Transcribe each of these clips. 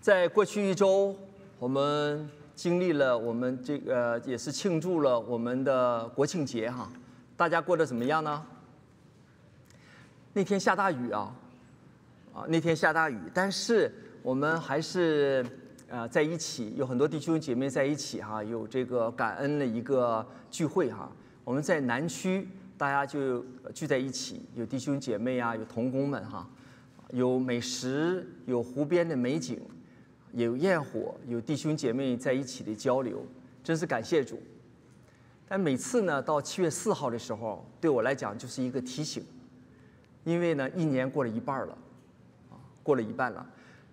在过去一周，我们经历了我们这个也是庆祝了我们的国庆节哈，大家过得怎么样呢？那天下大雨啊，啊那天下大雨，但是我们还是呃在一起，有很多弟兄姐妹在一起哈，有这个感恩的一个聚会哈。我们在南区，大家就聚在一起，有弟兄姐妹啊，有童工们哈，有美食，有湖边的美景。有焰火，有弟兄姐妹在一起的交流，真是感谢主。但每次呢，到七月四号的时候，对我来讲就是一个提醒，因为呢，一年过了一半了，啊，过了一半了。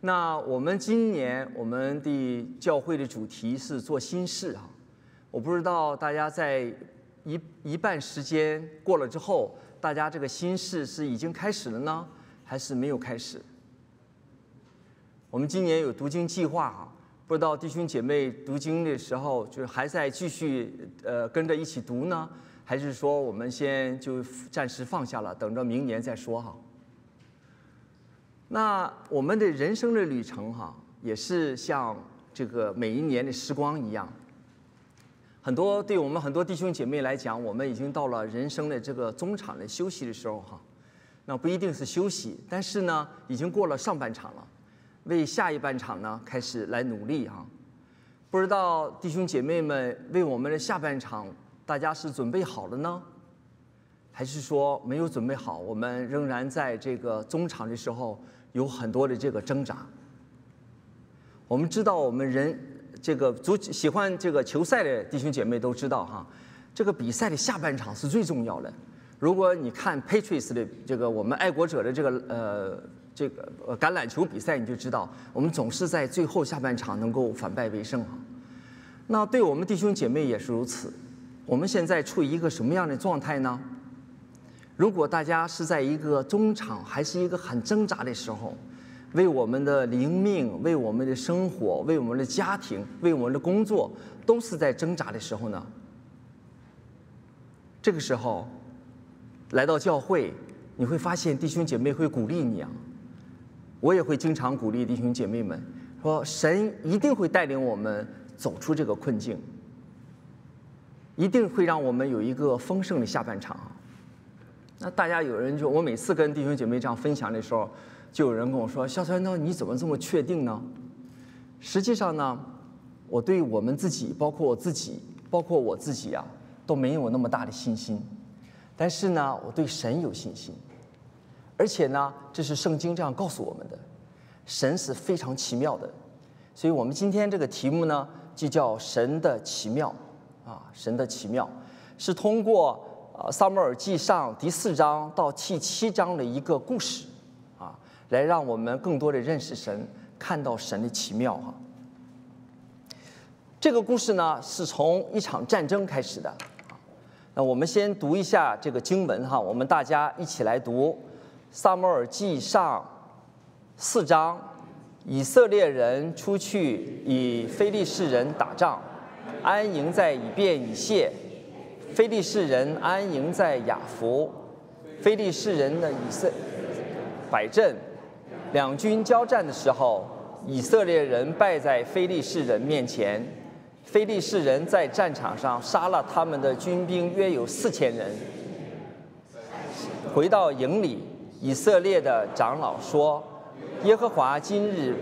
那我们今年我们的教会的主题是做新事啊，我不知道大家在一一半时间过了之后，大家这个新事是已经开始了呢，还是没有开始？我们今年有读经计划哈，不知道弟兄姐妹读经的时候，就是还在继续呃跟着一起读呢，还是说我们先就暂时放下了，等着明年再说哈。那我们的人生的旅程哈，也是像这个每一年的时光一样，很多对我们很多弟兄姐妹来讲，我们已经到了人生的这个中场的休息的时候哈，那不一定是休息，但是呢，已经过了上半场了。为下一半场呢开始来努力哈，不知道弟兄姐妹们为我们的下半场，大家是准备好了呢，还是说没有准备好？我们仍然在这个中场的时候有很多的这个挣扎。我们知道，我们人这个足喜欢这个球赛的弟兄姐妹都知道哈，这个比赛的下半场是最重要的。如果你看 Patriots 的这个我们爱国者的这个呃。这个呃橄榄球比赛你就知道，我们总是在最后下半场能够反败为胜啊。那对我们弟兄姐妹也是如此。我们现在处于一个什么样的状态呢？如果大家是在一个中场，还是一个很挣扎的时候，为我们的灵命、为我们的生活、为我们的家庭、为我们的工作，都是在挣扎的时候呢？这个时候来到教会，你会发现弟兄姐妹会鼓励你啊。我也会经常鼓励弟兄姐妹们说：“神一定会带领我们走出这个困境，一定会让我们有一个丰盛的下半场。”那大家有人就我每次跟弟兄姐妹这样分享的时候，就有人跟我说：“肖传道，你怎么这么确定呢？”实际上呢，我对我们自己，包括我自己，包括我自己啊，都没有那么大的信心。但是呢，我对神有信心。而且呢，这是圣经这样告诉我们的，神是非常奇妙的，所以我们今天这个题目呢，就叫神的奇妙，啊，神的奇妙，是通过呃撒母耳记上第四章到第七章的一个故事，啊，来让我们更多的认识神，看到神的奇妙哈。这个故事呢，是从一场战争开始的，那我们先读一下这个经文哈，我们大家一起来读。萨摩尔记上四章，以色列人出去与非利士人打仗，安营在以便以谢；非利士人安营在雅弗，非利士人的以色摆阵。两军交战的时候，以色列人败在非利士人面前，非利士人在战场上杀了他们的军兵约有四千人，回到营里。以色列的长老说：“耶和华今日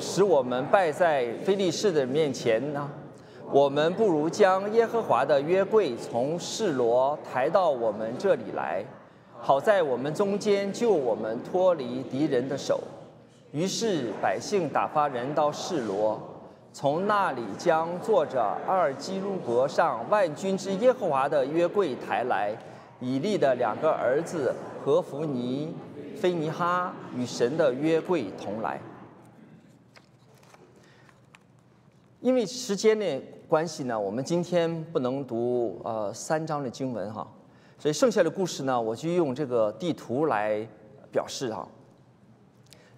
使我们败在非利士的面前呢，我们不如将耶和华的约柜从示罗抬到我们这里来，好在我们中间救我们脱离敌人的手。”于是百姓打发人到示罗，从那里将坐着二基路伯上万军之耶和华的约柜抬来，以利的两个儿子。和弗尼、菲尼哈与神的约柜同来。因为时间的关系呢，我们今天不能读呃三章的经文哈，所以剩下的故事呢，我就用这个地图来表示哈。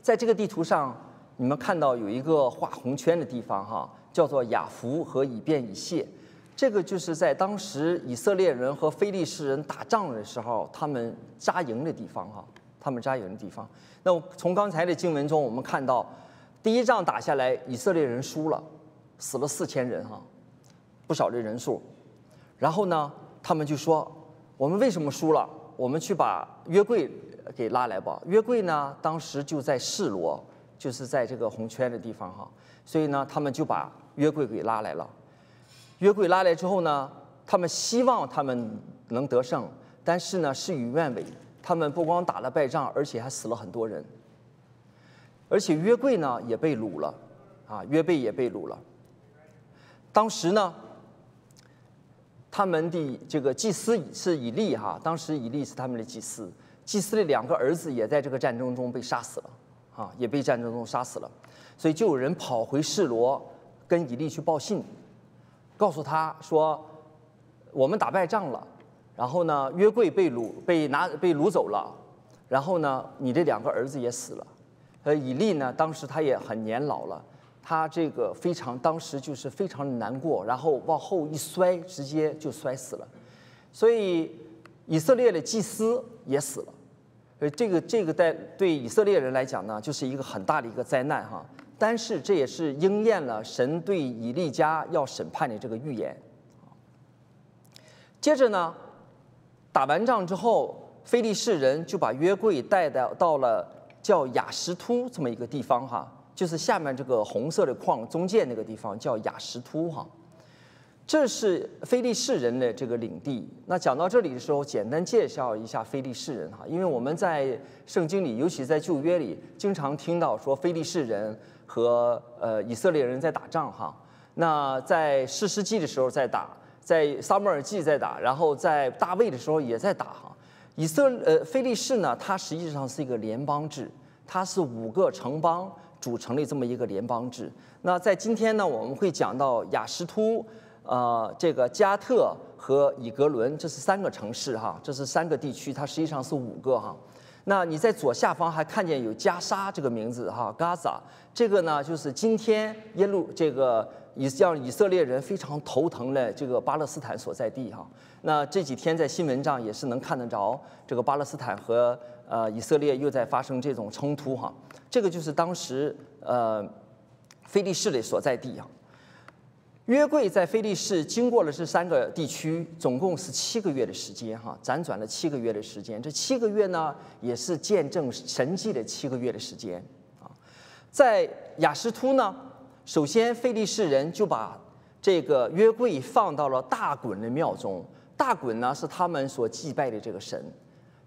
在这个地图上，你们看到有一个画红圈的地方哈，叫做雅弗和以便以谢。这个就是在当时以色列人和非利士人打仗的时候，他们扎营的地方哈，他们扎营的地方。那从刚才的经文中，我们看到，第一仗打下来，以色列人输了，死了四千人哈，不少的人数。然后呢，他们就说：“我们为什么输了？我们去把约柜给拉来吧。”约柜呢，当时就在示罗，就是在这个红圈的地方哈。所以呢，他们就把约柜给拉来了。约柜拉来之后呢，他们希望他们能得胜，但是呢，事与愿违。他们不光打了败仗，而且还死了很多人。而且约柜呢也被掳了，啊，约贝也被掳了。当时呢，他们的这个祭司是以利哈，当时以利是他们的祭司，祭司的两个儿子也在这个战争中被杀死了，啊，也被战争中杀死了。所以就有人跑回示罗，跟以利去报信，告诉他说，我们打败仗了。然后呢，约柜被掳，被拿被掳走了。然后呢，你这两个儿子也死了。呃，以利呢，当时他也很年老了，他这个非常，当时就是非常难过，然后往后一摔，直接就摔死了。所以以色列的祭司也死了。呃，这个这个在对以色列人来讲呢，就是一个很大的一个灾难哈。但是这也是应验了神对以利家要审判的这个预言。接着呢。打完仗之后，菲利士人就把约柜带到到了叫雅什突这么一个地方哈，就是下面这个红色的框中间那个地方叫雅什突哈，这是菲利士人的这个领地。那讲到这里的时候，简单介绍一下菲利士人哈，因为我们在圣经里，尤其在旧约里，经常听到说菲利士人和呃以色列人在打仗哈。那在士师记的时候在打。在撒母耳记在打，然后在大卫的时候也在打哈。以色呃菲利士呢，它实际上是一个联邦制，它是五个城邦组成的这么一个联邦制。那在今天呢，我们会讲到雅什突，呃，这个加特和以格伦，这是三个城市哈，这是三个地区，它实际上是五个哈。那你在左下方还看见有加沙这个名字哈，Gaza，这个呢就是今天耶路这个。以让以色列人非常头疼的这个巴勒斯坦所在地哈，那这几天在新闻上也是能看得着，这个巴勒斯坦和呃以色列又在发生这种冲突哈，这个就是当时呃菲利士的所在地哈。约柜在菲利士经过了这三个地区，总共是七个月的时间哈，辗转了七个月的时间，这七个月呢也是见证神迹的七个月的时间啊，在雅什突呢。首先，菲利士人就把这个约柜放到了大衮的庙中。大衮呢是他们所祭拜的这个神，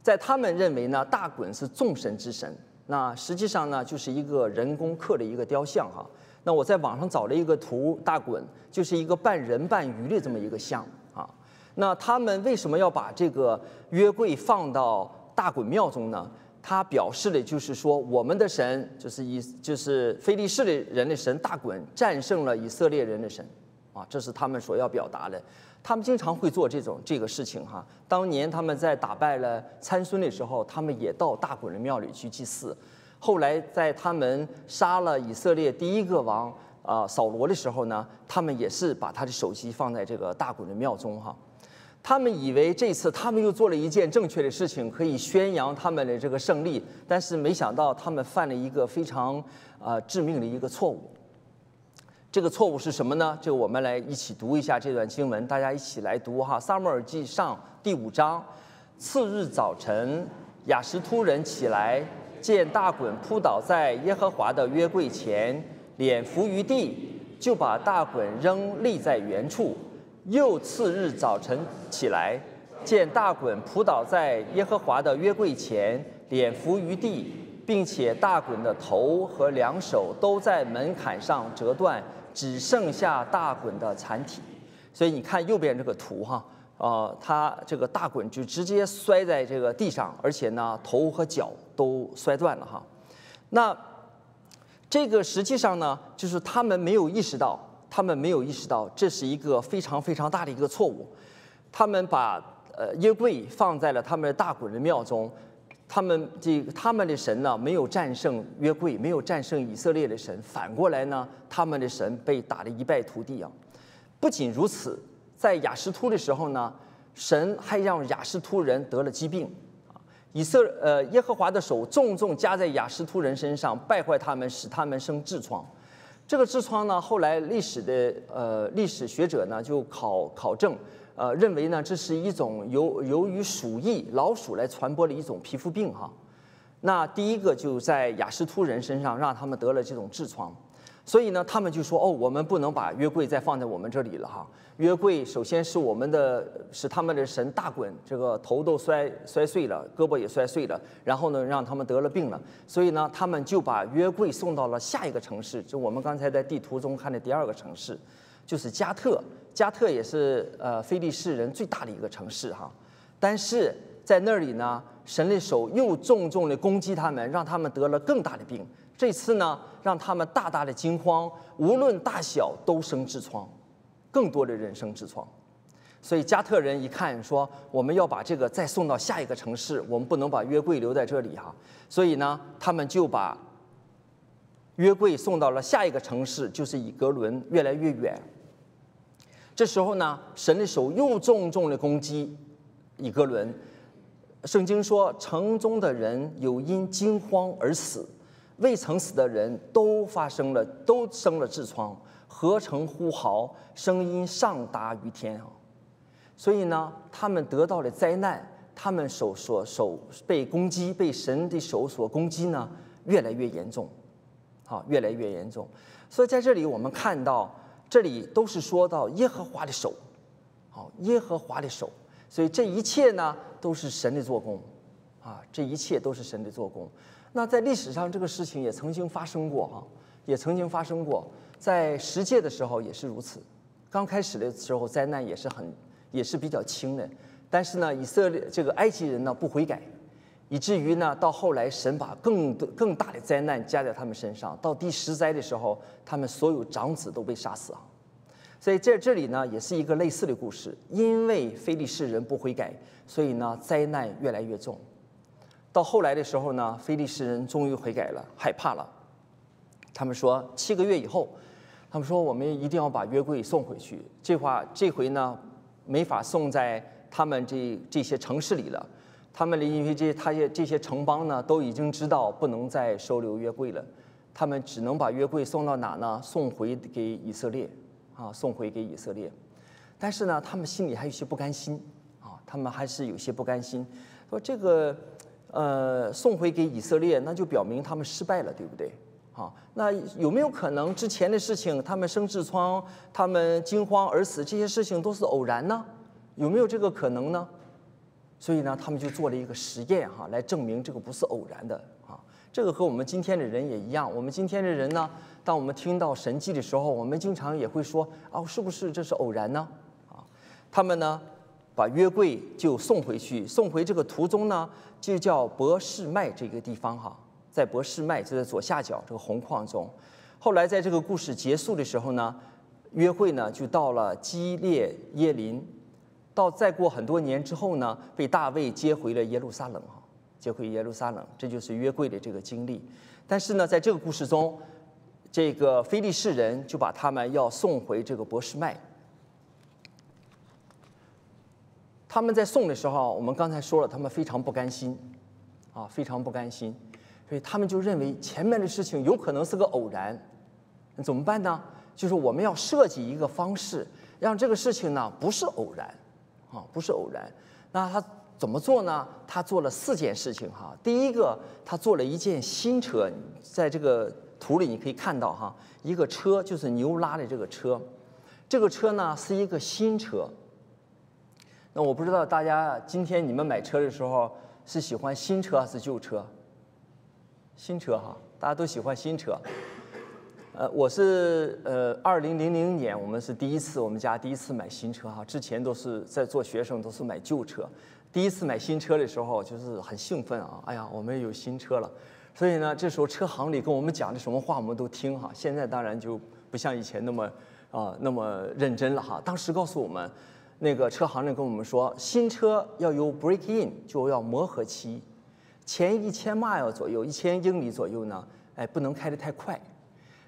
在他们认为呢，大衮是众神之神。那实际上呢，就是一个人工刻的一个雕像哈。那我在网上找了一个图，大衮就是一个半人半鱼的这么一个像啊。那他们为什么要把这个约柜放到大衮庙中呢？他表示的就是说，我们的神就是以就是菲利士的人的神大衮战胜了以色列人的神，啊，这是他们所要表达的。他们经常会做这种这个事情哈。当年他们在打败了参孙的时候，他们也到大衮的庙里去祭祀。后来在他们杀了以色列第一个王啊扫罗的时候呢，他们也是把他的首级放在这个大衮的庙中哈。他们以为这次他们又做了一件正确的事情，可以宣扬他们的这个胜利，但是没想到他们犯了一个非常啊致命的一个错误。这个错误是什么呢？就我们来一起读一下这段经文，大家一起来读哈，《撒母耳记上》第五章。次日早晨，雅什突人起来，见大衮扑倒在耶和华的约柜前，脸伏于地，就把大衮扔立在原处。又次日早晨起来，见大衮扑倒在耶和华的约柜前，脸伏于地，并且大衮的头和两手都在门槛上折断，只剩下大衮的残体。所以你看右边这个图哈，呃，他这个大衮就直接摔在这个地上，而且呢头和脚都摔断了哈。那这个实际上呢，就是他们没有意识到。他们没有意识到这是一个非常非常大的一个错误，他们把呃约柜放在了他们的大衮的庙中，他们这他们的神呢没有战胜约柜，没有战胜以色列的神，反过来呢他们的神被打得一败涂地啊！不仅如此，在雅什突的时候呢，神还让雅什突人得了疾病啊，以色呃耶和华的手重重加在雅士突人身上，败坏他们，使他们生痔疮。这个痔疮呢，后来历史的呃历史学者呢就考考证，呃认为呢这是一种由由于鼠疫老鼠来传播的一种皮肤病哈。那第一个就在雅士突人身上让他们得了这种痔疮。所以呢，他们就说：“哦，我们不能把约柜再放在我们这里了哈。约柜首先是我们的，使他们的神大滚，这个头都摔摔碎了，胳膊也摔碎了。然后呢，让他们得了病了。所以呢，他们就把约柜送到了下一个城市，就我们刚才在地图中看的第二个城市，就是加特。加特也是呃非利士人最大的一个城市哈。但是在那里呢，神的手又重重的攻击他们，让他们得了更大的病。”这次呢，让他们大大的惊慌，无论大小都生痔疮，更多的人生痔疮，所以加特人一看说，我们要把这个再送到下一个城市，我们不能把约柜留在这里哈，所以呢，他们就把约柜送到了下一个城市，就是以格伦，越来越远。这时候呢，神的手又重重的攻击以格伦，圣经说，城中的人有因惊慌而死。未曾死的人都发生了，都生了痔疮，合成呼嚎，声音上达于天啊！所以呢，他们得到了灾难，他们手所手被攻击，被神的手所攻击呢，越来越严重，啊，越来越严重。所以在这里我们看到，这里都是说到耶和华的手，好，耶和华的手。所以这一切呢，都是神的做工，啊，这一切都是神的做工。那在历史上，这个事情也曾经发生过哈，也曾经发生过，在十诫的时候也是如此。刚开始的时候，灾难也是很，也是比较轻的。但是呢，以色列这个埃及人呢不悔改，以至于呢，到后来神把更多更大的灾难加在他们身上。到第十灾的时候，他们所有长子都被杀死啊。所以在这里呢，也是一个类似的故事。因为非利士人不悔改，所以呢，灾难越来越重。到后来的时候呢，菲利士人终于悔改了，害怕了。他们说七个月以后，他们说我们一定要把约柜送回去。这话这回呢，没法送在他们这这些城市里了。他们的因为这他些这些城邦呢，都已经知道不能再收留约柜了。他们只能把约柜送到哪呢？送回给以色列，啊，送回给以色列。但是呢，他们心里还有些不甘心，啊，他们还是有些不甘心，说这个。呃，送回给以色列，那就表明他们失败了，对不对？好，那有没有可能之前的事情，他们生痔疮，他们惊慌而死，这些事情都是偶然呢？有没有这个可能呢？所以呢，他们就做了一个实验哈，来证明这个不是偶然的啊。这个和我们今天的人也一样，我们今天的人呢，当我们听到神迹的时候，我们经常也会说啊，是不是这是偶然呢？啊，他们呢？把约柜就送回去，送回这个途中呢，就叫博士麦这个地方哈，在博士麦就在左下角这个红框中。后来在这个故事结束的时候呢，约会呢就到了基列耶林，到再过很多年之后呢，被大卫接回了耶路撒冷哈，接回耶路撒冷，这就是约柜的这个经历。但是呢，在这个故事中，这个非利士人就把他们要送回这个博士麦。他们在送的时候，我们刚才说了，他们非常不甘心，啊，非常不甘心，所以他们就认为前面的事情有可能是个偶然，怎么办呢？就是我们要设计一个方式，让这个事情呢不是偶然，啊，不是偶然。那他怎么做呢？他做了四件事情哈。第一个，他做了一件新车，在这个图里你可以看到哈，一个车就是牛拉的这个车，这个车呢是一个新车。那我不知道大家今天你们买车的时候是喜欢新车还是旧车？新车哈，大家都喜欢新车。呃，我是呃，二零零零年我们是第一次，我们家第一次买新车哈，之前都是在做学生，都是买旧车。第一次买新车的时候就是很兴奋啊，哎呀，我们有新车了。所以呢，这时候车行里跟我们讲的什么话我们都听哈。现在当然就不像以前那么啊那么认真了哈。当时告诉我们。那个车行人跟我们说，新车要有 break in，就要磨合期，前一千 mile 左右，一千英里左右呢，哎，不能开得太快。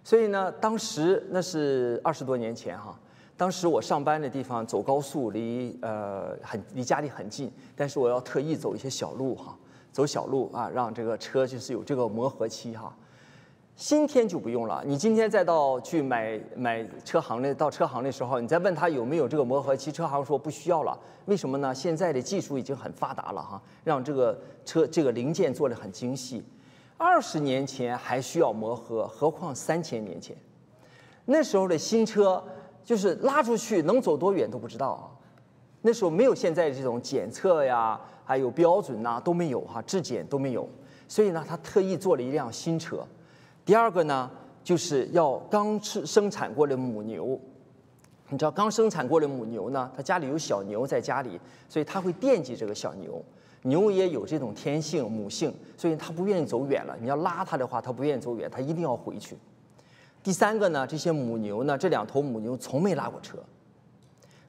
所以呢，当时那是二十多年前哈，当时我上班的地方走高速离呃很离家里很近，但是我要特意走一些小路哈，走小路啊，让这个车就是有这个磨合期哈。今天就不用了，你今天再到去买买车行的，到车行的时候，你再问他有没有这个磨合期，车行说不需要了。为什么呢？现在的技术已经很发达了哈，让这个车这个零件做的很精细。二十年前还需要磨合，何况三千年前，那时候的新车就是拉出去能走多远都不知道啊。那时候没有现在这种检测呀，还有标准呐都没有哈，质检都没有，所以呢，他特意做了一辆新车。第二个呢，就是要刚吃生产过的母牛，你知道刚生产过的母牛呢，它家里有小牛在家里，所以它会惦记这个小牛。牛也有这种天性母性，所以它不愿意走远了。你要拉它的话，它不愿意走远，它一定要回去。第三个呢，这些母牛呢，这两头母牛从没拉过车。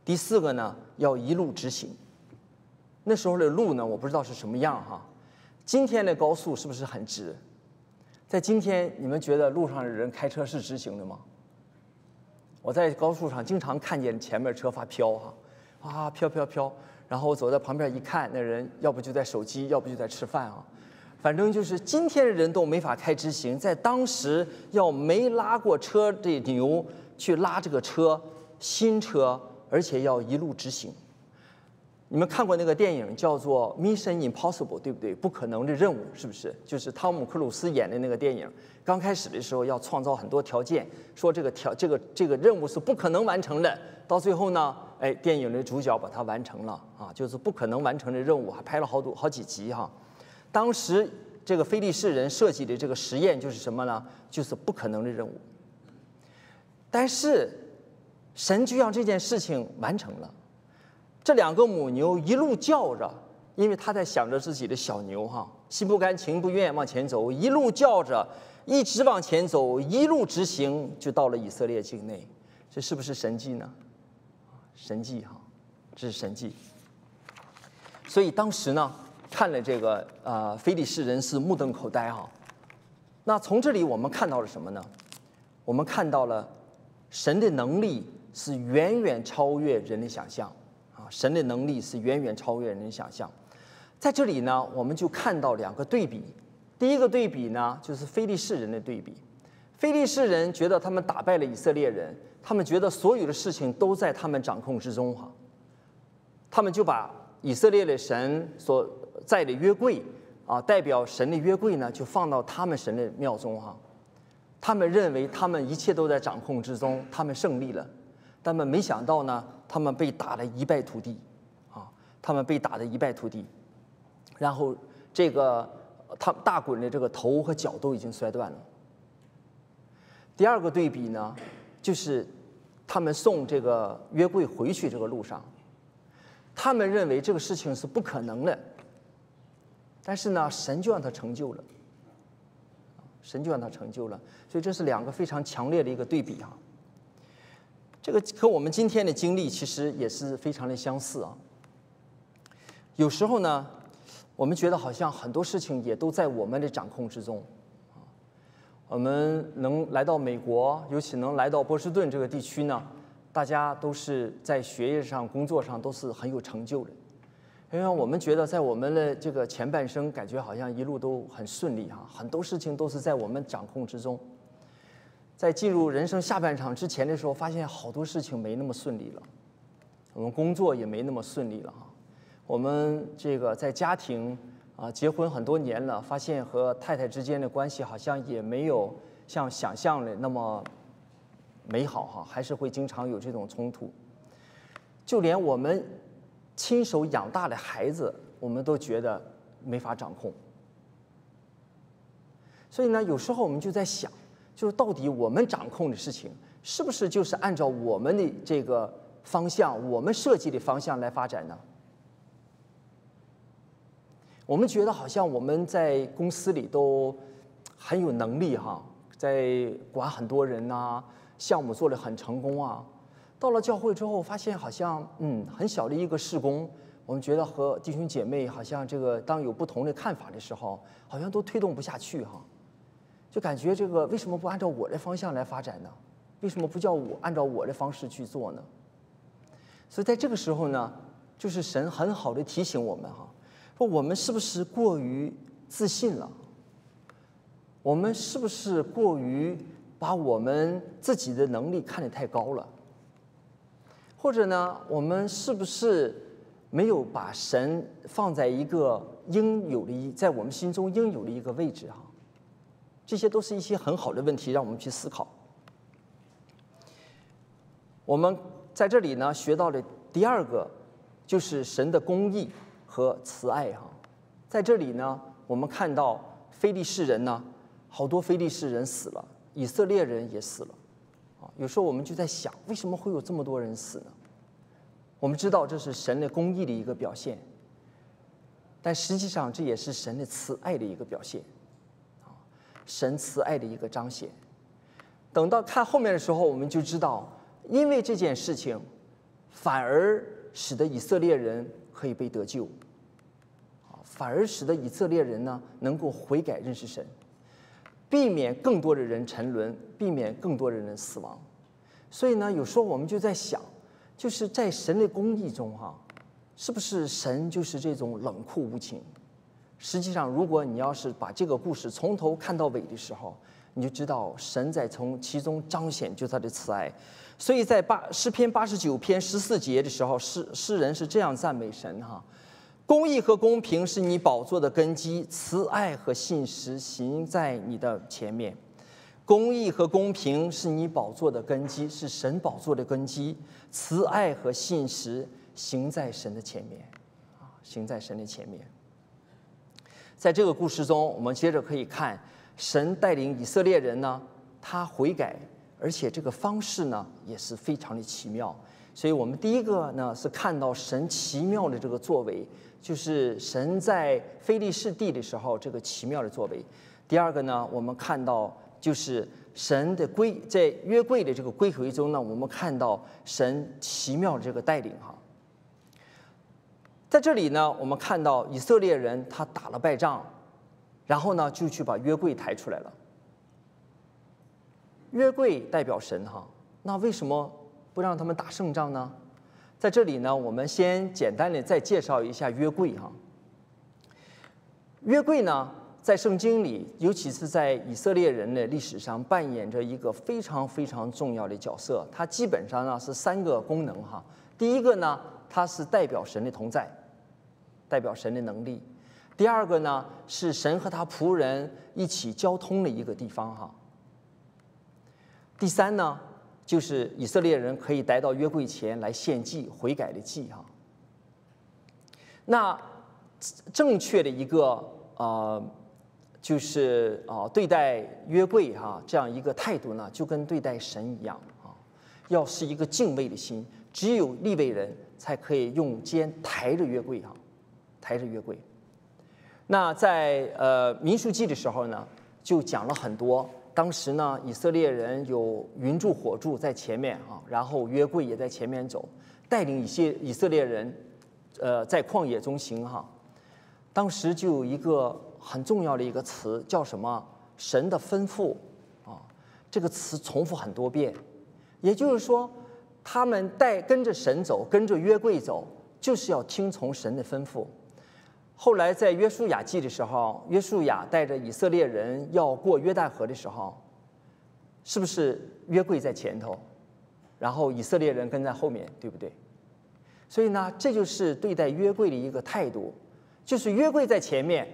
第四个呢，要一路直行。那时候的路呢，我不知道是什么样哈。今天的高速是不是很直？在今天，你们觉得路上的人开车是直行的吗？我在高速上经常看见前面车发飘哈，啊飘飘飘。然后我走在旁边一看，那人要不就在手机，要不就在吃饭啊。反正就是今天的人都没法开直行，在当时要没拉过车的牛去拉这个车，新车，而且要一路直行。你们看过那个电影叫做《Mission Impossible》，对不对？不可能的任务，是不是？就是汤姆克鲁斯演的那个电影。刚开始的时候要创造很多条件，说这个条这个这个任务是不可能完成的。到最后呢？哎，电影的主角把它完成了啊，就是不可能完成的任务，还拍了好多好几集哈。当时这个菲利士人设计的这个实验就是什么呢？就是不可能的任务。但是神就让这件事情完成了。这两个母牛一路叫着，因为他在想着自己的小牛哈，心不甘情不愿往前走，一路叫着，一直往前走，一路直行，就到了以色列境内。这是不是神迹呢？神迹哈，这是神迹。所以当时呢，看了这个呃，非利士人是目瞪口呆哈。那从这里我们看到了什么呢？我们看到了神的能力是远远超越人的想象！神的能力是远远超越人的想象。在这里呢，我们就看到两个对比。第一个对比呢，就是非利士人的对比。非利士人觉得他们打败了以色列人。他们觉得所有的事情都在他们掌控之中哈，他们就把以色列的神所在的约柜啊，代表神的约柜呢，就放到他们神的庙中哈。他们认为他们一切都在掌控之中，他们胜利了，他们没想到呢，他们被打得一败涂地啊，他们被打得一败涂地，然后这个他大滚的这个头和脚都已经摔断了。第二个对比呢？就是他们送这个约柜回去这个路上，他们认为这个事情是不可能的，但是呢，神就让他成就了，神就让他成就了，所以这是两个非常强烈的一个对比哈。这个和我们今天的经历其实也是非常的相似啊。有时候呢，我们觉得好像很多事情也都在我们的掌控之中。我们能来到美国，尤其能来到波士顿这个地区呢，大家都是在学业上、工作上都是很有成就的。因为我们觉得在我们的这个前半生，感觉好像一路都很顺利哈，很多事情都是在我们掌控之中。在进入人生下半场之前的时候，发现好多事情没那么顺利了，我们工作也没那么顺利了哈，我们这个在家庭。啊，结婚很多年了，发现和太太之间的关系好像也没有像想象的那么美好哈，还是会经常有这种冲突。就连我们亲手养大的孩子，我们都觉得没法掌控。所以呢，有时候我们就在想，就是到底我们掌控的事情，是不是就是按照我们的这个方向，我们设计的方向来发展呢？我们觉得好像我们在公司里都很有能力哈，在管很多人呐，项目做得很成功啊。到了教会之后，发现好像嗯，很小的一个事工，我们觉得和弟兄姐妹好像这个当有不同的看法的时候，好像都推动不下去哈，就感觉这个为什么不按照我的方向来发展呢？为什么不叫我按照我的方式去做呢？所以在这个时候呢，就是神很好的提醒我们哈。说我们是不是过于自信了？我们是不是过于把我们自己的能力看得太高了？或者呢，我们是不是没有把神放在一个应有的一在我们心中应有的一个位置啊？这些都是一些很好的问题，让我们去思考。我们在这里呢学到的第二个就是神的公义和慈爱哈。在这里呢，我们看到非利士人呢，好多非利士人死了，以色列人也死了。啊，有时候我们就在想，为什么会有这么多人死呢？我们知道这是神的公义的一个表现，但实际上这也是神的慈爱的一个表现，神慈爱的一个彰显。等到看后面的时候，我们就知道。因为这件事情，反而使得以色列人可以被得救，反而使得以色列人呢能够悔改认识神，避免更多的人沉沦，避免更多的人死亡。所以呢，有时候我们就在想，就是在神的公义中，哈，是不是神就是这种冷酷无情？实际上，如果你要是把这个故事从头看到尾的时候，你就知道神在从其中彰显就他的慈爱。所以在八诗篇八十九篇十四节的时候，诗诗人是这样赞美神哈：公义和公平是你宝座的根基，慈爱和信实行在你的前面。公义和公平是你宝座的根基，是神宝座的根基。慈爱和信实行在神的前面，啊，行在神的前面。在这个故事中，我们接着可以看神带领以色列人呢，他悔改。而且这个方式呢也是非常的奇妙，所以我们第一个呢是看到神奇妙的这个作为，就是神在非利士地的时候这个奇妙的作为。第二个呢，我们看到就是神的归在约柜的这个归回中呢，我们看到神奇妙的这个带领哈。在这里呢，我们看到以色列人他打了败仗，然后呢就去把约柜抬出来了。约柜代表神哈，那为什么不让他们打胜仗呢？在这里呢，我们先简单的再介绍一下约柜哈。约柜呢，在圣经里，尤其是在以色列人的历史上，扮演着一个非常非常重要的角色。它基本上呢是三个功能哈。第一个呢，它是代表神的同在，代表神的能力；第二个呢，是神和他仆人一起交通的一个地方哈。第三呢，就是以色列人可以来到约柜前来献祭、悔改的祭哈。那正确的一个呃，就是啊对待约柜哈这样一个态度呢，就跟对待神一样啊，要是一个敬畏的心。只有立位人才可以用肩抬着约柜哈，抬着约柜。那在呃民数记的时候呢，就讲了很多。当时呢，以色列人有云柱火柱在前面啊，然后约柜也在前面走，带领一些以色列人，呃，在旷野中行哈。当时就有一个很重要的一个词叫什么？神的吩咐啊，这个词重复很多遍，也就是说，他们带跟着神走，跟着约柜走，就是要听从神的吩咐。后来在约书亚记的时候，约书亚带着以色列人要过约旦河的时候，是不是约柜在前头，然后以色列人跟在后面，对不对？所以呢，这就是对待约柜的一个态度，就是约柜在前面，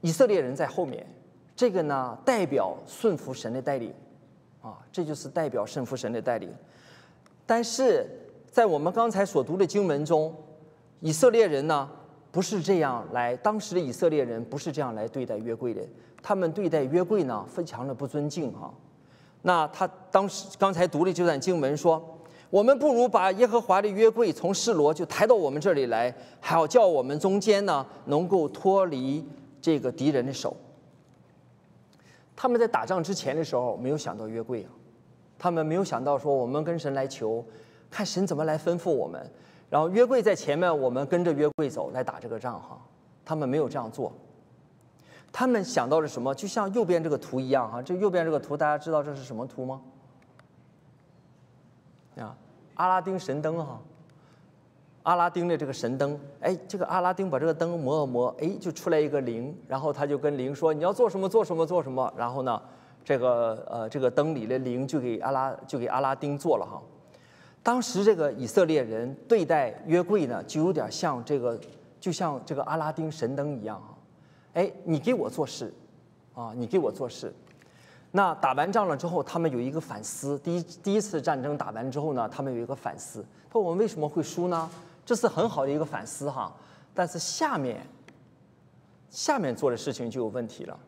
以色列人在后面，这个呢代表顺服神的带领，啊，这就是代表顺服神的带领。但是在我们刚才所读的经文中，以色列人呢？不是这样来，当时的以色列人不是这样来对待约柜的。他们对待约柜呢，非常的不尊敬哈。那他当时刚才读的这段经文说：“我们不如把耶和华的约柜从示罗就抬到我们这里来，还要叫我们中间呢能够脱离这个敌人的手。”他们在打仗之前的时候没有想到约柜啊，他们没有想到说我们跟神来求，看神怎么来吩咐我们。然后约柜在前面，我们跟着约柜走来打这个仗哈。他们没有这样做，他们想到了什么？就像右边这个图一样哈。这右边这个图，大家知道这是什么图吗？啊，阿拉丁神灯哈。阿拉丁的这个神灯，哎，这个阿拉丁把这个灯磨了磨，哎，就出来一个灵，然后他就跟灵说：“你要做什么做什么做什么。”然后呢，这个呃这个灯里的灵就给阿拉就给阿拉丁做了哈。当时这个以色列人对待约柜呢，就有点像这个，就像这个阿拉丁神灯一样啊。哎，你给我做事，啊，你给我做事。那打完仗了之后，他们有一个反思。第一第一次战争打完之后呢，他们有一个反思，说我们为什么会输呢？这是很好的一个反思哈，但是下面下面做的事情就有问题了。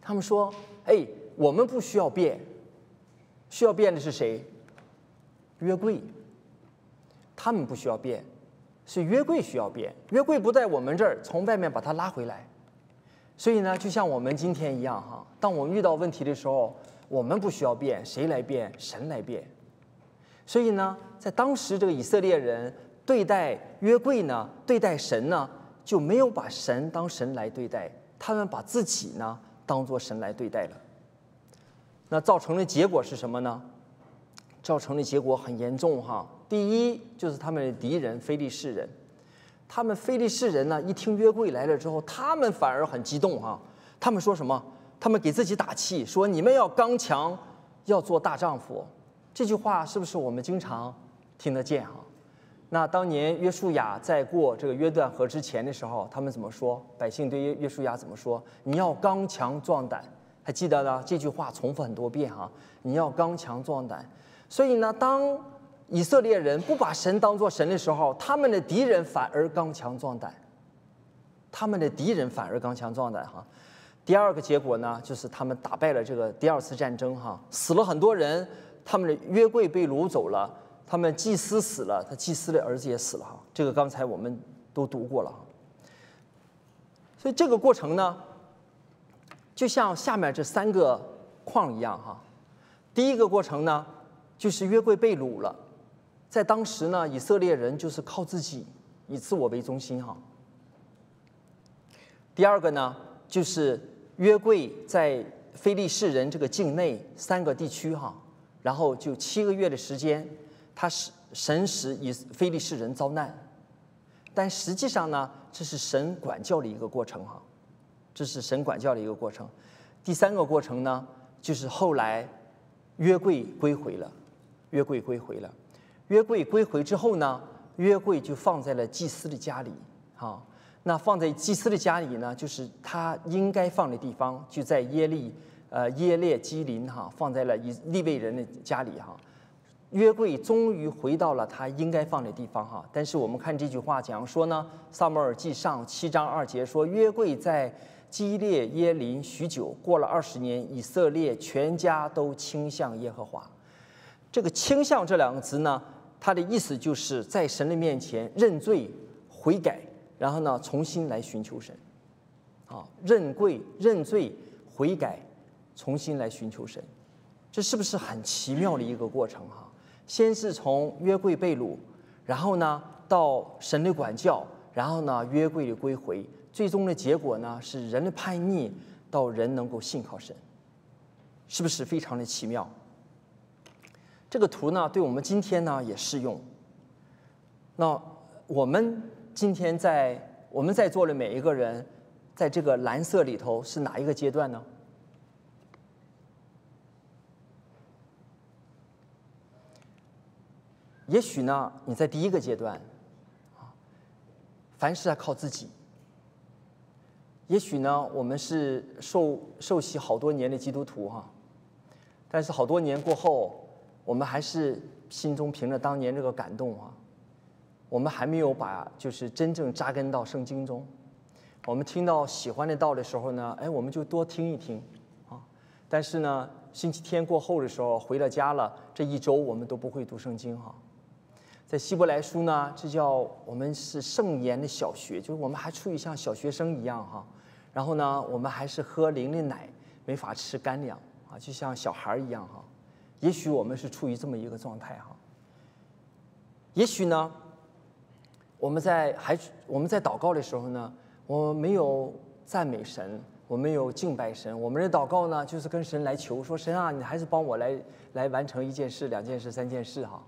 他们说：“哎，我们不需要变，需要变的是谁？约柜。他们不需要变，是约柜需要变。约柜不在我们这儿，从外面把它拉回来。所以呢，就像我们今天一样哈，当我们遇到问题的时候，我们不需要变，谁来变？神来变。所以呢，在当时这个以色列人。对待约柜呢，对待神呢，就没有把神当神来对待，他们把自己呢当做神来对待了。那造成的结果是什么呢？造成的结果很严重哈。第一就是他们的敌人非利士人，他们非利士人呢一听约柜来了之后，他们反而很激动哈。他们说什么？他们给自己打气，说你们要刚强，要做大丈夫。这句话是不是我们经常听得见哈？那当年约书亚在过这个约旦河之前的时候，他们怎么说？百姓对约约书亚怎么说？你要刚强壮胆，还记得呢？这句话重复很多遍哈。你要刚强壮胆。所以呢，当以色列人不把神当做神的时候，他们的敌人反而刚强壮胆。他们的敌人反而刚强壮胆哈。第二个结果呢，就是他们打败了这个第二次战争哈，死了很多人，他们的约柜被掳走了。他们祭司死了，他祭司的儿子也死了哈。这个刚才我们都读过了哈。所以这个过程呢，就像下面这三个框一样哈。第一个过程呢，就是约柜被掳了，在当时呢，以色列人就是靠自己，以自我为中心哈。第二个呢，就是约柜在非利士人这个境内三个地区哈，然后就七个月的时间。他是神使以非利士人遭难，但实际上呢，这是神管教的一个过程哈，这是神管教的一个过程。第三个过程呢，就是后来约柜归回了，约柜归回了，约柜归回之后呢，约柜就放在了祭司的家里哈。那放在祭司的家里呢，就是他应该放的地方，就在耶利呃耶列基林哈，放在了以利未人的家里哈。约柜终于回到了他应该放的地方哈，但是我们看这句话讲说呢，《萨摩尔记上》七章二节说，约柜在基列耶林许久，过了二十年，以色列全家都倾向耶和华。这个“倾向”这两个词呢，它的意思就是在神的面前认罪悔改，然后呢重新来寻求神。啊，认跪认罪悔改，重新来寻求神，这是不是很奇妙的一个过程哈？先是从约柜被掳，然后呢到神的管教，然后呢约柜的归回，最终的结果呢是人的叛逆，到人能够信靠神，是不是非常的奇妙？这个图呢对我们今天呢也适用。那我们今天在我们在座的每一个人，在这个蓝色里头是哪一个阶段呢？也许呢，你在第一个阶段，啊，凡事要靠自己。也许呢，我们是受受洗好多年的基督徒哈，但是好多年过后，我们还是心中凭着当年这个感动啊，我们还没有把就是真正扎根到圣经中。我们听到喜欢的道的时候呢，哎，我们就多听一听啊。但是呢，星期天过后的时候，回了家了，这一周我们都不会读圣经哈。在希伯来书呢，这叫我们是圣言的小学，就是我们还处于像小学生一样哈。然后呢，我们还是喝灵的奶，没法吃干粮啊，就像小孩一样哈。也许我们是处于这么一个状态哈。也许呢，我们在还我们在祷告的时候呢，我们没有赞美神，我没有敬拜神，我们的祷告呢，就是跟神来求说：神啊，你还是帮我来来完成一件事、两件事、三件事哈。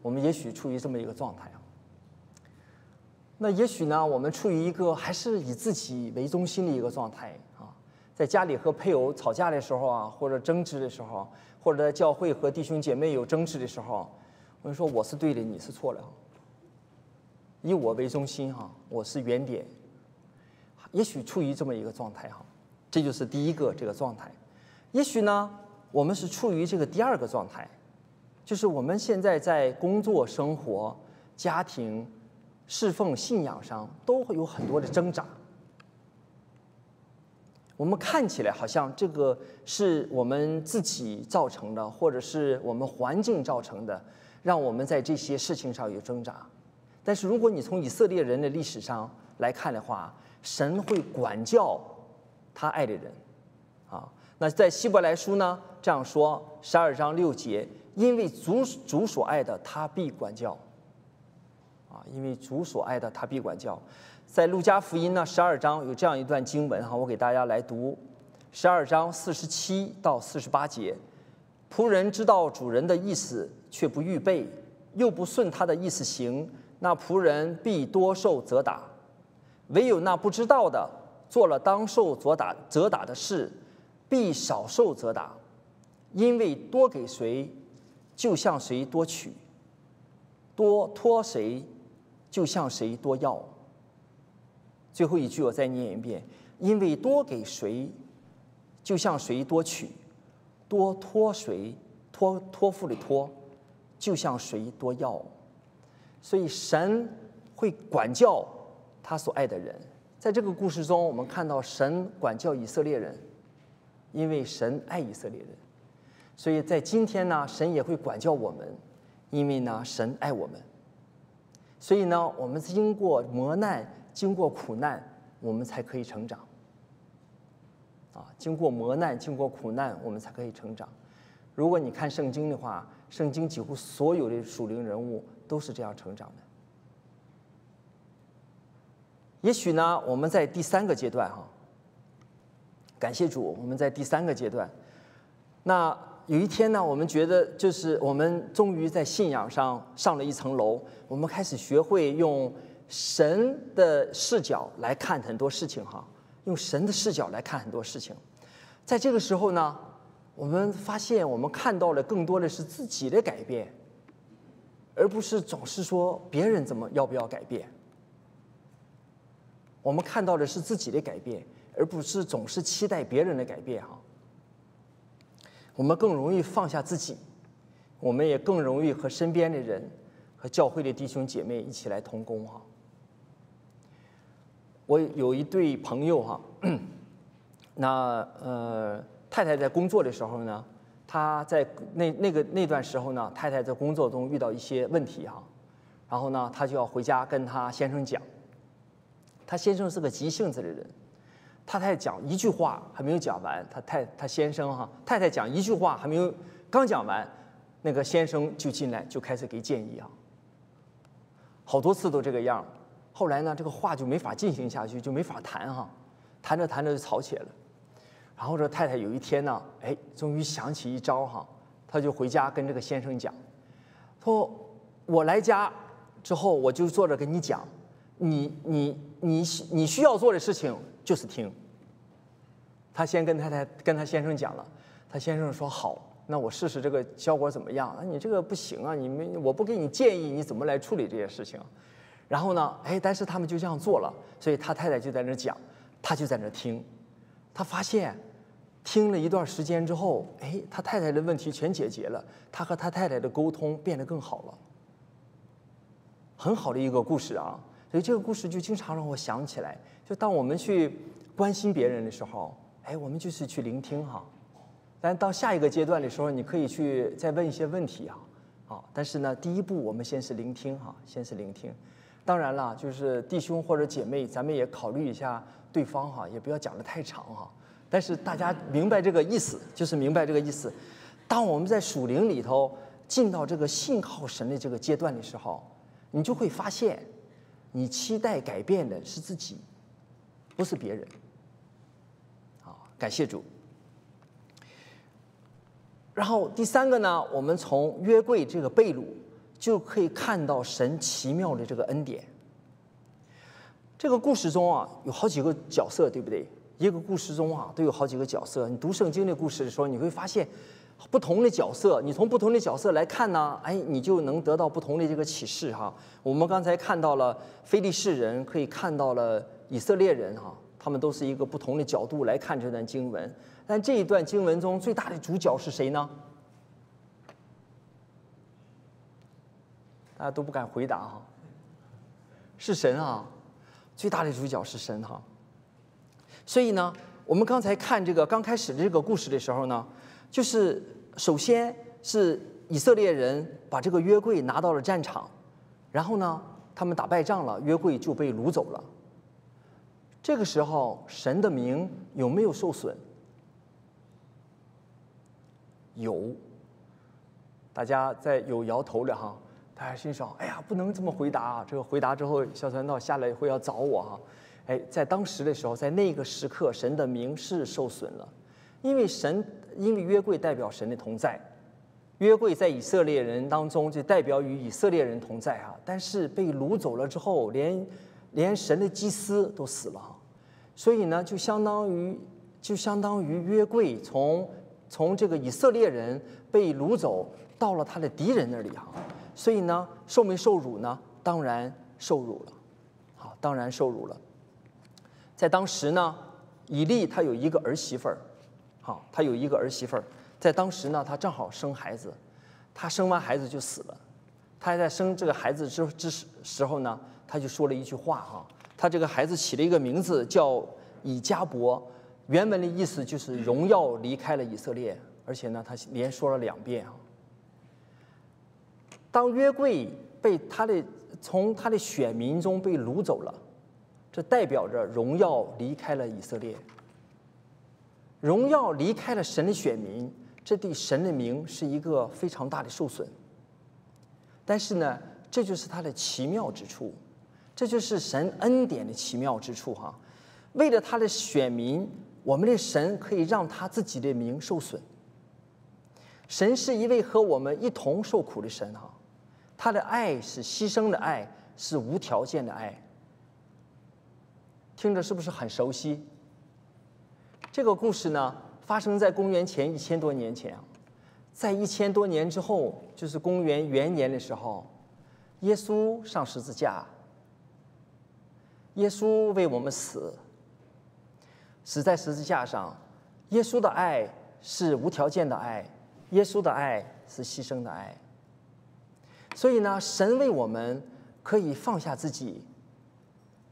我们也许处于这么一个状态啊，那也许呢，我们处于一个还是以自己为中心的一个状态啊，在家里和配偶吵架的时候啊，或者争执的时候，或者在教会和弟兄姐妹有争执的时候，我们说我是对的，你是错的，以我为中心哈，我是原点，也许处于这么一个状态哈，这就是第一个这个状态。也许呢，我们是处于这个第二个状态，就是我们现在在工作、生活、家庭。侍奉信仰上都会有很多的挣扎。我们看起来好像这个是我们自己造成的，或者是我们环境造成的，让我们在这些事情上有挣扎。但是如果你从以色列人的历史上来看的话，神会管教他爱的人。啊，那在希伯来书呢这样说：十二章六节，因为主主所爱的，他必管教。啊，因为主所爱的，他必管教。在路加福音呢，十二章有这样一段经文哈，我给大家来读：十二章四十七到四十八节，仆人知道主人的意思，却不预备，又不顺他的意思行，那仆人必多受责打；唯有那不知道的，做了当受责打责打的事，必少受责打，因为多给谁，就向谁多取；多托谁。就向谁多要。最后一句我再念一遍：因为多给谁，就向谁多取；多托谁，托托付的托，就向谁多要。所以神会管教他所爱的人。在这个故事中，我们看到神管教以色列人，因为神爱以色列人。所以在今天呢，神也会管教我们，因为呢，神爱我们。所以呢，我们经过磨难，经过苦难，我们才可以成长。啊，经过磨难，经过苦难，我们才可以成长。如果你看圣经的话，圣经几乎所有的属灵人物都是这样成长的。也许呢，我们在第三个阶段哈，感谢主，我们在第三个阶段，那。有一天呢，我们觉得就是我们终于在信仰上上了一层楼，我们开始学会用神的视角来看很多事情哈，用神的视角来看很多事情。在这个时候呢，我们发现我们看到的更多的是自己的改变，而不是总是说别人怎么要不要改变。我们看到的是自己的改变，而不是总是期待别人的改变哈。我们更容易放下自己，我们也更容易和身边的人、和教会的弟兄姐妹一起来同工哈。我有一对朋友哈，那呃太太在工作的时候呢，她在那那个那段时候呢，太太在工作中遇到一些问题哈，然后呢，她就要回家跟她先生讲，她先生是个急性子的人。他太太讲一句话还没有讲完，他太她先生哈太太讲一句话还没有刚讲完，那个先生就进来就开始给建议啊，好多次都这个样后来呢，这个话就没法进行下去，就没法谈哈，谈着谈着就吵起来了。然后这太太有一天呢，哎，终于想起一招哈，他就回家跟这个先生讲，说我来家之后我就坐着跟你讲，你你你你需要做的事情就是听。他先跟太太跟他先生讲了，他先生说好，那我试试这个效果怎么样？那你这个不行啊，你们我不给你建议，你怎么来处理这些事情？然后呢，哎，但是他们就这样做了，所以他太太就在那讲，他就在那听，他发现听了一段时间之后，哎，他太太的问题全解决了，他和他太太的沟通变得更好了，很好的一个故事啊。所以这个故事就经常让我想起来，就当我们去关心别人的时候。哎，我们就是去聆听哈，但到下一个阶段的时候，你可以去再问一些问题哈，好，但是呢，第一步我们先是聆听哈，先是聆听。当然了，就是弟兄或者姐妹，咱们也考虑一下对方哈，也不要讲的太长哈。但是大家明白这个意思，就是明白这个意思。当我们在属灵里头进到这个信靠神的这个阶段的时候，你就会发现，你期待改变的是自己，不是别人。好感谢主。然后第三个呢，我们从约柜这个被掳就可以看到神奇妙的这个恩典。这个故事中啊，有好几个角色，对不对？一个故事中啊，都有好几个角色。你读圣经的故事的时候，你会发现不同的角色。你从不同的角色来看呢，哎，你就能得到不同的这个启示哈。我们刚才看到了非利士人，可以看到了以色列人哈，他们都是一个不同的角度来看这段经文。但这一段经文中最大的主角是谁呢？大家都不敢回答哈。是神啊，最大的主角是神哈。所以呢，我们刚才看这个刚开始的这个故事的时候呢，就是首先是以色列人把这个约柜拿到了战场，然后呢，他们打败仗了，约柜就被掳走了。这个时候，神的名有没有受损？有。大家在有摇头了哈，大家心想：哎呀，不能这么回答啊！这个回答之后，小传道下来会要找我哈。哎，在当时的时候，在那个时刻，神的名是受损了，因为神，因为约柜代表神的同在，约柜在以色列人当中就代表与以色列人同在哈。但是被掳走了之后，连连神的祭司都死了，所以呢，就相当于就相当于约柜从从这个以色列人被掳走到了他的敌人那里哈。所以呢，受没受辱呢？当然受辱了，好，当然受辱了。在当时呢，以利他有一个儿媳妇儿，好，他有一个儿媳妇儿，在当时呢，他正好生孩子，他生完孩子就死了，他还在生这个孩子之之时时候呢，他就说了一句话哈，他这个孩子起了一个名字叫以加伯，原文的意思就是荣耀离开了以色列，而且呢，他连说了两遍啊。当约柜被他的从他的选民中被掳走了。这代表着荣耀离开了以色列，荣耀离开了神的选民，这对神的名是一个非常大的受损。但是呢，这就是它的奇妙之处，这就是神恩典的奇妙之处哈。为了他的选民，我们的神可以让他自己的名受损。神是一位和我们一同受苦的神哈，他的爱是牺牲的爱，是无条件的爱。听着是不是很熟悉？这个故事呢，发生在公元前一千多年前，在一千多年之后，就是公元元年的时候，耶稣上十字架，耶稣为我们死，死在十字架上。耶稣的爱是无条件的爱，耶稣的爱是牺牲的爱。所以呢，神为我们可以放下自己。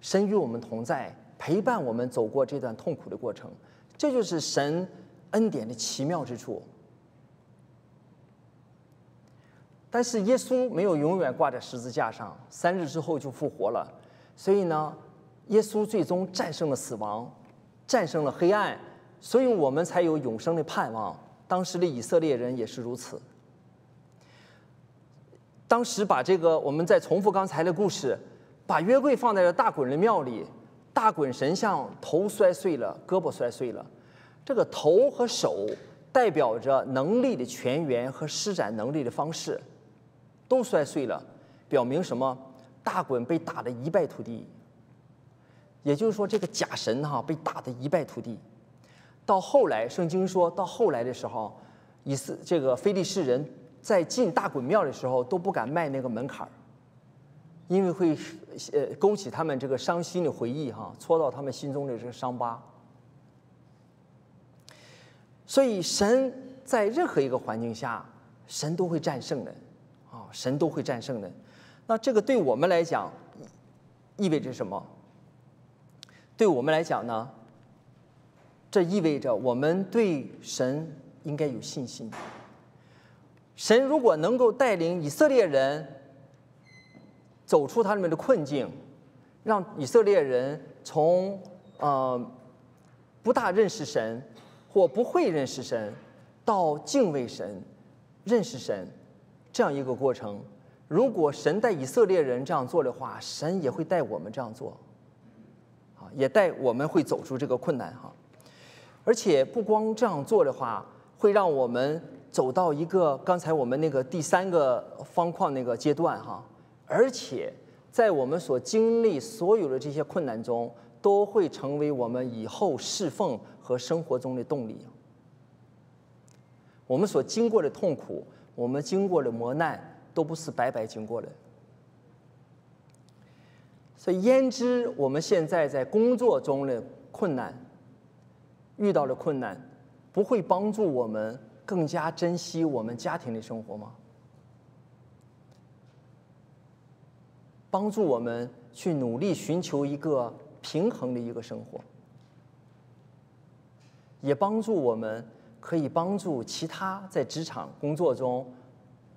神与我们同在，陪伴我们走过这段痛苦的过程，这就是神恩典的奇妙之处。但是耶稣没有永远挂在十字架上，三日之后就复活了。所以呢，耶稣最终战胜了死亡，战胜了黑暗，所以我们才有永生的盼望。当时的以色列人也是如此。当时把这个，我们再重复刚才的故事。把约柜放在了大衮的庙里，大衮神像头摔碎了，胳膊摔碎了。这个头和手代表着能力的泉源和施展能力的方式，都摔碎了，表明什么？大衮被打得一败涂地。也就是说，这个假神哈被打得一败涂地。到后来，圣经说到后来的时候，以斯这个非利士人在进大衮庙的时候都不敢迈那个门槛。因为会呃勾起他们这个伤心的回忆哈，戳到他们心中的这个伤疤。所以神在任何一个环境下，神都会战胜的，啊，神都会战胜的。那这个对我们来讲意味着什么？对我们来讲呢，这意味着我们对神应该有信心。神如果能够带领以色列人。走出他们的困境，让以色列人从呃不大认识神或不会认识神，到敬畏神、认识神这样一个过程。如果神带以色列人这样做的话，神也会带我们这样做，啊，也带我们会走出这个困难哈。而且不光这样做的话，会让我们走到一个刚才我们那个第三个方框那个阶段哈。而且，在我们所经历所有的这些困难中，都会成为我们以后侍奉和生活中的动力。我们所经过的痛苦，我们经过的磨难，都不是白白经过的。所以，焉知我们现在在工作中的困难，遇到的困难，不会帮助我们更加珍惜我们家庭的生活吗？帮助我们去努力寻求一个平衡的一个生活，也帮助我们可以帮助其他在职场工作中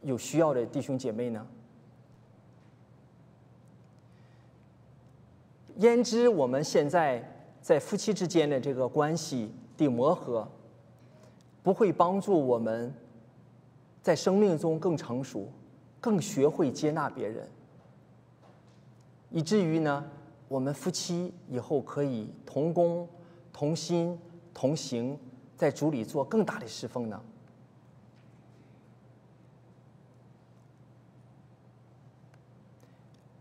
有需要的弟兄姐妹呢？焉知我们现在在夫妻之间的这个关系的磨合，不会帮助我们在生命中更成熟，更学会接纳别人？以至于呢，我们夫妻以后可以同工、同心、同行，在主里做更大的侍奉呢。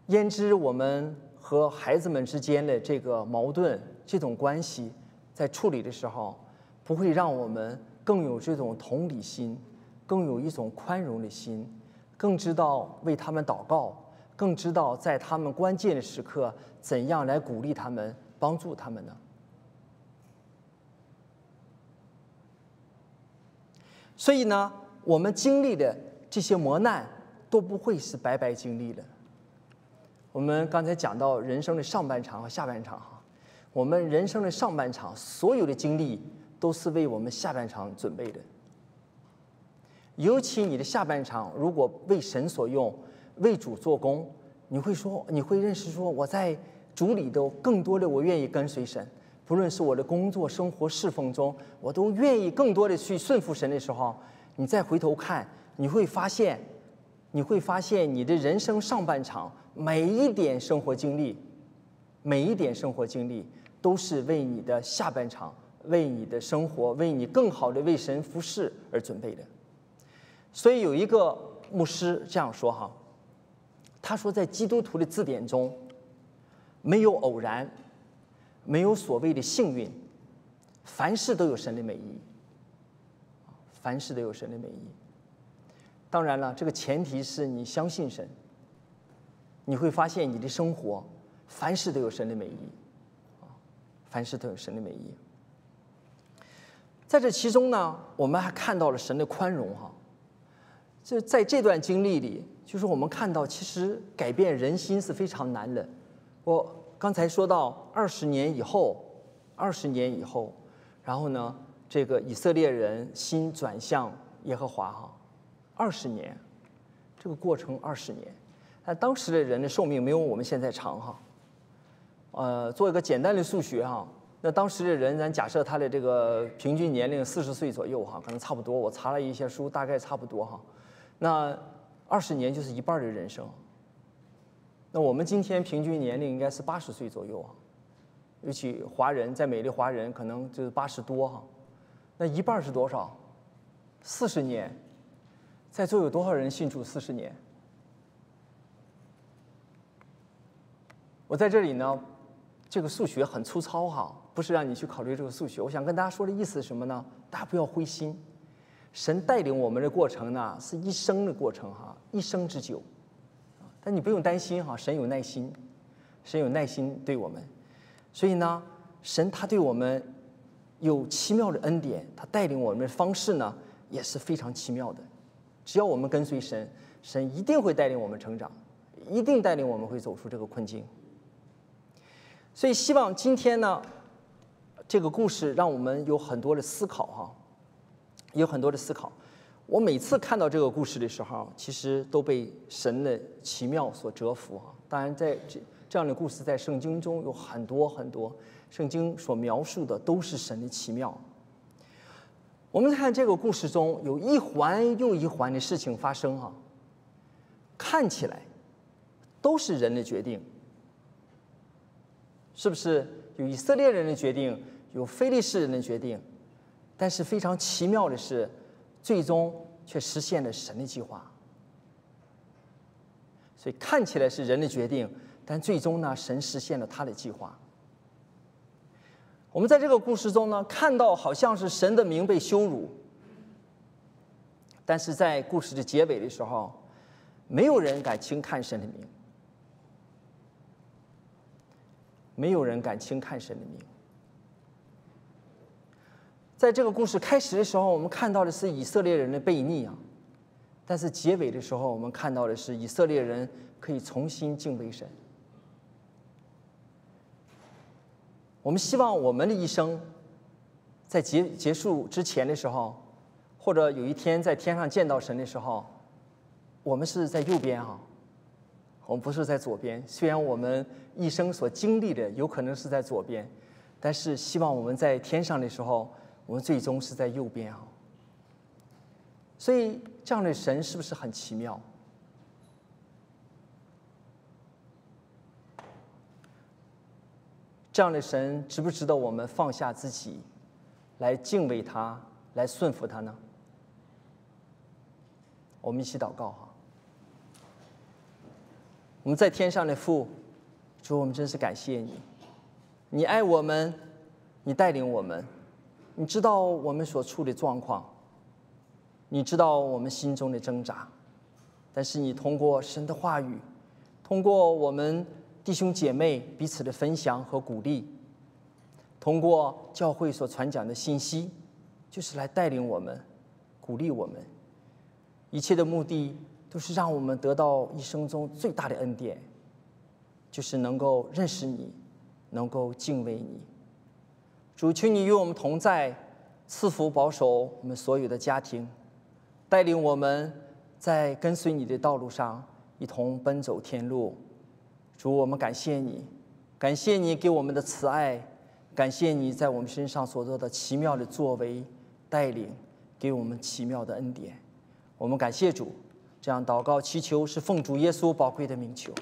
焉知我们和孩子们之间的这个矛盾、这种关系，在处理的时候，不会让我们更有这种同理心，更有一种宽容的心，更知道为他们祷告。更知道在他们关键的时刻怎样来鼓励他们、帮助他们呢？所以呢，我们经历的这些磨难都不会是白白经历的。我们刚才讲到人生的上半场和下半场哈，我们人生的上半场所有的经历都是为我们下半场准备的。尤其你的下半场如果为神所用。为主做工，你会说，你会认识说，我在主里头更多的，我愿意跟随神，不论是我的工作、生活、侍奉中，我都愿意更多的去顺服神的时候，你再回头看，你会发现，你会发现你的人生上半场每一点生活经历，每一点生活经历，都是为你的下半场，为你的生活，为你更好的为神服侍而准备的。所以有一个牧师这样说哈。他说，在基督徒的字典中，没有偶然，没有所谓的幸运，凡事都有神的美意。凡事都有神的美意。当然了，这个前提是你相信神。你会发现，你的生活凡事都有神的美意，凡事都有神的美意。在这其中呢，我们还看到了神的宽容，哈。就在这段经历里。就是我们看到，其实改变人心是非常难的。我刚才说到二十年以后，二十年以后，然后呢，这个以色列人心转向耶和华哈，二十年，这个过程二十年，但当时的人的寿命没有我们现在长哈。呃，做一个简单的数学哈，那当时的人，咱假设他的这个平均年龄四十岁左右哈，可能差不多。我查了一些书，大概差不多哈。那二十年就是一半的人生。那我们今天平均年龄应该是八十岁左右啊，尤其华人在美丽华人可能就是八十多哈。那一半是多少？四十年。在座有多少人信主四十年？我在这里呢，这个数学很粗糙哈，不是让你去考虑这个数学。我想跟大家说的意思是什么呢？大家不要灰心。神带领我们的过程呢，是一生的过程哈，一生之久，但你不用担心哈，神有耐心，神有耐心对我们，所以呢，神他对我们有奇妙的恩典，他带领我们的方式呢也是非常奇妙的，只要我们跟随神，神一定会带领我们成长，一定带领我们会走出这个困境。所以希望今天呢，这个故事让我们有很多的思考哈。有很多的思考，我每次看到这个故事的时候，其实都被神的奇妙所折服啊。当然，在这这样的故事在圣经中有很多很多，圣经所描述的都是神的奇妙。我们看这个故事中有一环又一环的事情发生啊，看起来都是人的决定，是不是？有以色列人的决定，有非利士人的决定。但是非常奇妙的是，最终却实现了神的计划。所以看起来是人的决定，但最终呢，神实现了他的计划。我们在这个故事中呢，看到好像是神的名被羞辱，但是在故事的结尾的时候，没有人敢轻看神的名，没有人敢轻看神的名。在这个故事开始的时候，我们看到的是以色列人的悖逆啊，但是结尾的时候，我们看到的是以色列人可以重新敬畏神。我们希望我们的一生，在结结束之前的时候，或者有一天在天上见到神的时候，我们是在右边哈，我们不是在左边。虽然我们一生所经历的有可能是在左边，但是希望我们在天上的时候，我们最终是在右边啊。所以这样的神是不是很奇妙？这样的神值不值得我们放下自己，来敬畏他，来顺服他呢？我们一起祷告哈。我们在天上的父，主，我们真是感谢你，你爱我们，你带领我们，你知道我们所处的状况，你知道我们心中的挣扎，但是你通过神的话语，通过我们。弟兄姐妹彼此的分享和鼓励，通过教会所传讲的信息，就是来带领我们、鼓励我们。一切的目的都是让我们得到一生中最大的恩典，就是能够认识你，能够敬畏你。主，求你与我们同在，赐福保守我们所有的家庭，带领我们在跟随你的道路上一同奔走天路。主，我们感谢你，感谢你给我们的慈爱，感谢你在我们身上所做的奇妙的作为带领，给我们奇妙的恩典。我们感谢主，这样祷告祈求是奉主耶稣宝贵的名求。